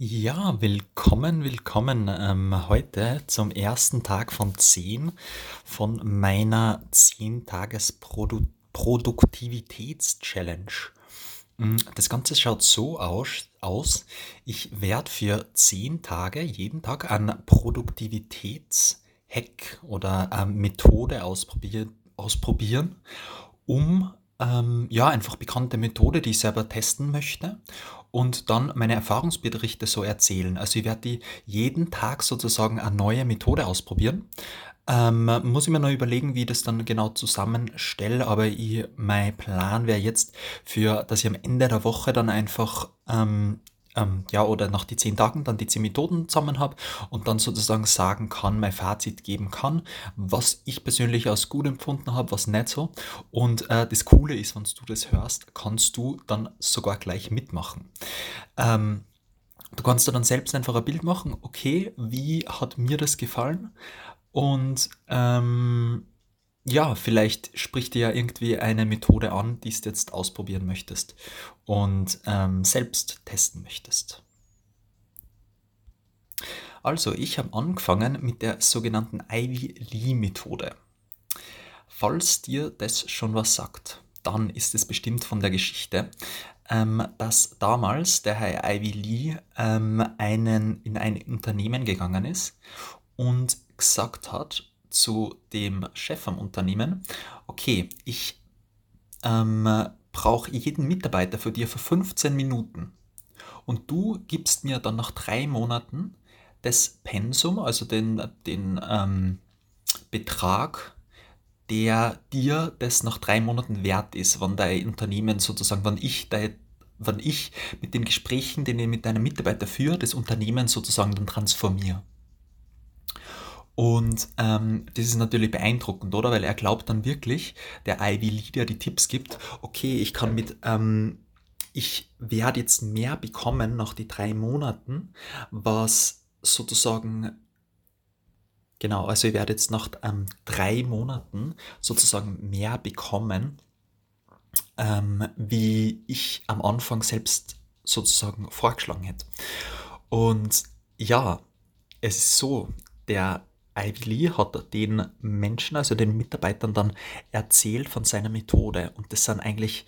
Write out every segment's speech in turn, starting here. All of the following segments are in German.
Ja, willkommen, willkommen ähm, heute zum ersten Tag von 10 von meiner 10-Tages-Produktivitäts-Challenge. Mm, Das Ganze schaut so aus. Ich werde für 10 Tage jeden Tag einen Produktivitätshack oder ähm, Methode ausprobieren, ausprobieren, um ähm, ja, einfach bekannte Methode, die ich selber testen möchte und dann meine Erfahrungsberichte so erzählen. Also ich werde die jeden Tag sozusagen eine neue Methode ausprobieren. Ähm, muss ich mir noch überlegen, wie ich das dann genau zusammenstelle, aber ich, mein Plan wäre jetzt, für, dass ich am Ende der Woche dann einfach ähm, ähm, ja, oder nach die zehn Tagen dann die zehn Methoden zusammen habe und dann sozusagen sagen kann, mein Fazit geben kann, was ich persönlich als gut empfunden habe, was nicht so. Und äh, das Coole ist, wenn du das hörst, kannst du dann sogar gleich mitmachen. Ähm, du kannst dir dann selbst einfach ein Bild machen, okay, wie hat mir das gefallen? Und ähm, ja, vielleicht spricht dir ja irgendwie eine Methode an, die du jetzt ausprobieren möchtest und ähm, selbst testen möchtest. Also, ich habe angefangen mit der sogenannten Ivy Lee Methode. Falls dir das schon was sagt, dann ist es bestimmt von der Geschichte, ähm, dass damals der Herr Ivy Lee ähm, einen, in ein Unternehmen gegangen ist und gesagt hat zu dem Chef vom Unternehmen, okay, ich ähm, brauche jeden Mitarbeiter für dir für 15 Minuten und du gibst mir dann nach drei Monaten das Pensum, also den, den ähm, Betrag, der dir das nach drei Monaten wert ist, wenn dein Unternehmen sozusagen, wenn ich dein wenn ich mit den Gesprächen, die ich mit deinem Mitarbeiter führe, das Unternehmen sozusagen dann transformiere. Und ähm, das ist natürlich beeindruckend, oder? Weil er glaubt dann wirklich, der Ivy Leader die Tipps gibt, okay, ich kann mit, ähm, ich werde jetzt mehr bekommen nach die drei Monaten, was sozusagen, genau, also ich werde jetzt nach ähm, drei Monaten sozusagen mehr bekommen, ähm, wie ich am Anfang selbst sozusagen vorgeschlagen hätte. Und ja, es ist so, der Ivy Lee hat den Menschen, also den Mitarbeitern dann erzählt von seiner Methode. Und das sind eigentlich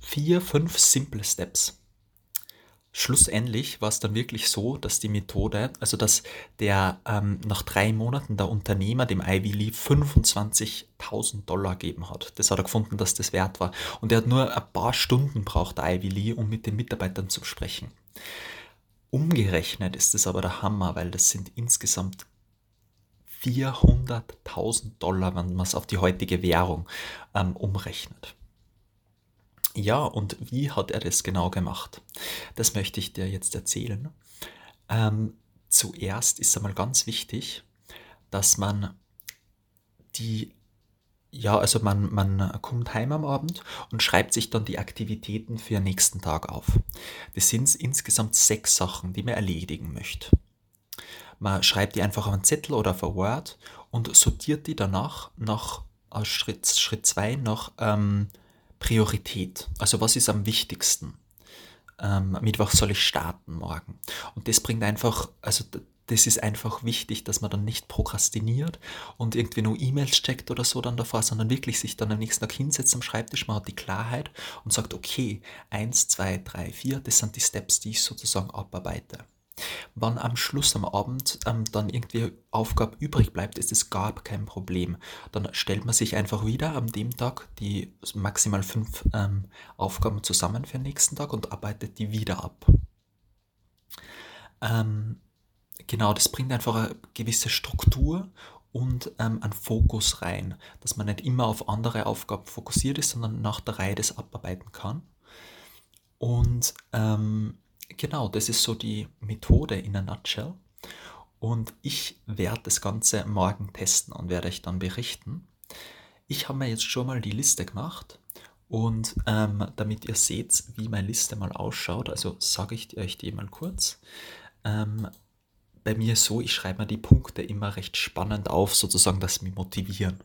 vier, fünf simple Steps. Schlussendlich war es dann wirklich so, dass die Methode, also dass der ähm, nach drei Monaten der Unternehmer dem Ivy Lee 25.000 Dollar gegeben hat. Das hat er gefunden, dass das wert war. Und er hat nur ein paar Stunden braucht, der Ivy Lee, um mit den Mitarbeitern zu sprechen. Umgerechnet ist es aber der Hammer, weil das sind insgesamt 400.000 Dollar, wenn man es auf die heutige Währung ähm, umrechnet. Ja, und wie hat er das genau gemacht? Das möchte ich dir jetzt erzählen. Ähm, zuerst ist einmal ganz wichtig, dass man die, ja, also man, man kommt heim am Abend und schreibt sich dann die Aktivitäten für den nächsten Tag auf. Das sind insgesamt sechs Sachen, die man erledigen möchte. Man schreibt die einfach auf einen Zettel oder auf ein Word und sortiert die danach nach äh, Schritt 2 Schritt zwei nach ähm, Priorität. Also was ist am wichtigsten? Ähm, mit was soll ich starten morgen? Und das bringt einfach, also das ist einfach wichtig, dass man dann nicht prokrastiniert und irgendwie nur E-Mails checkt oder so dann davor, sondern wirklich sich dann am nächsten Tag hinsetzt am Schreibtisch, man hat die Klarheit und sagt, okay, eins, zwei, drei, vier, das sind die Steps, die ich sozusagen abarbeite. Wenn am Schluss am Abend ähm, dann irgendwie Aufgabe übrig bleibt, ist es gar kein Problem. Dann stellt man sich einfach wieder am dem Tag die maximal fünf ähm, Aufgaben zusammen für den nächsten Tag und arbeitet die wieder ab. Ähm, genau, das bringt einfach eine gewisse Struktur und ähm, einen Fokus rein, dass man nicht immer auf andere Aufgaben fokussiert ist, sondern nach der Reihe das abarbeiten kann. Und ähm, Genau, das ist so die Methode in a nutshell. Und ich werde das Ganze morgen testen und werde euch dann berichten. Ich habe mir jetzt schon mal die Liste gemacht und ähm, damit ihr seht, wie meine Liste mal ausschaut, also sage ich euch die mal kurz. Ähm, bei mir so, ich schreibe mir die Punkte immer recht spannend auf, sozusagen, dass sie mich motivieren.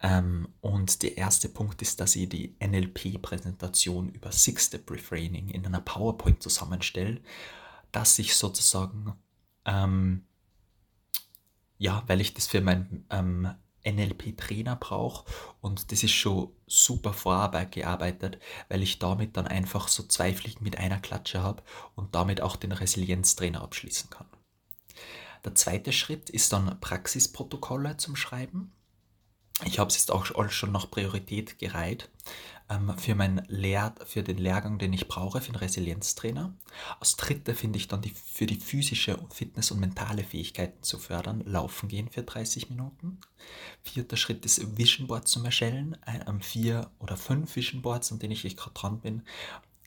Ähm, und der erste Punkt ist, dass ich die NLP-Präsentation über Six-Step-Refraining in einer PowerPoint zusammenstelle, dass ich sozusagen, ähm, ja, weil ich das für mein ähm, NLP-Trainer brauche und das ist schon super Vorarbeit gearbeitet, weil ich damit dann einfach so zwei Fliegen mit einer Klatsche habe und damit auch den Resilienztrainer abschließen kann. Der zweite Schritt ist dann Praxisprotokolle zum Schreiben. Ich habe es jetzt auch schon nach Priorität gereiht ähm, für, mein Lehr für den Lehrgang, den ich brauche, für den Resilienztrainer. Als dritte finde ich dann die, für die physische Fitness und mentale Fähigkeiten zu fördern, Laufen gehen für 30 Minuten. Vierter Schritt ist Vision Board zu erstellen, ein, vier oder fünf Vision Boards, an denen ich gerade dran bin,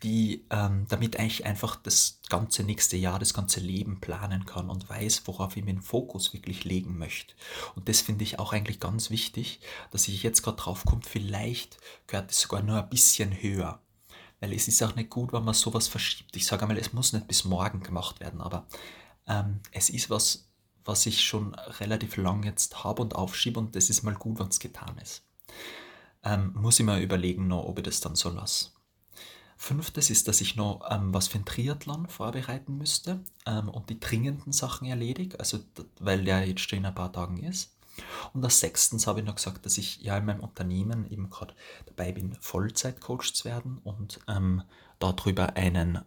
die ähm, damit eigentlich einfach das ganze nächste Jahr, das ganze Leben planen kann und weiß, worauf ich meinen Fokus wirklich legen möchte. Und das finde ich auch eigentlich ganz wichtig, dass ich jetzt gerade drauf komme, vielleicht gehört es sogar nur ein bisschen höher. Weil es ist auch nicht gut, wenn man sowas verschiebt. Ich sage einmal, es muss nicht bis morgen gemacht werden, aber ähm, es ist was, was ich schon relativ lang jetzt habe und aufschiebe und das ist mal gut, wenn es getan ist. Ähm, muss ich mal überlegen, noch, ob ich das dann so lasse. Fünftes ist, dass ich noch ähm, was für ein Triathlon vorbereiten müsste ähm, und die dringenden Sachen erledige, also weil der jetzt schon in ein paar Tagen ist. Und als sechstens habe ich noch gesagt, dass ich ja in meinem Unternehmen eben gerade dabei bin, Vollzeitcoach zu werden und ähm, darüber einen,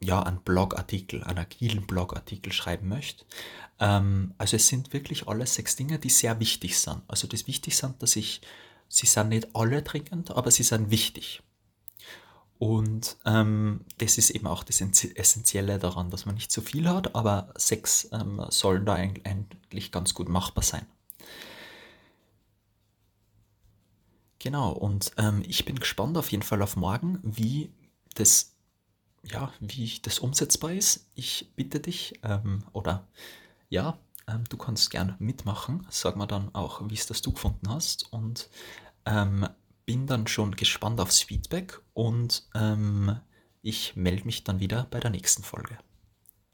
ja, einen Blogartikel, einen agilen Blogartikel schreiben möchte. Ähm, also es sind wirklich alle sechs Dinge, die sehr wichtig sind. Also das wichtig sind, dass ich, sie sind nicht alle dringend, aber sie sind wichtig. Und ähm, das ist eben auch das Essentielle daran, dass man nicht zu viel hat, aber sechs ähm, sollen da eigentlich ganz gut machbar sein. Genau, und ähm, ich bin gespannt auf jeden Fall auf morgen, wie das, ja, wie das umsetzbar ist. Ich bitte dich, ähm, oder ja, ähm, du kannst gerne mitmachen. Sag mal dann auch, wie es das du gefunden hast. Und ähm, bin dann schon gespannt aufs Feedback und ähm, ich melde mich dann wieder bei der nächsten Folge.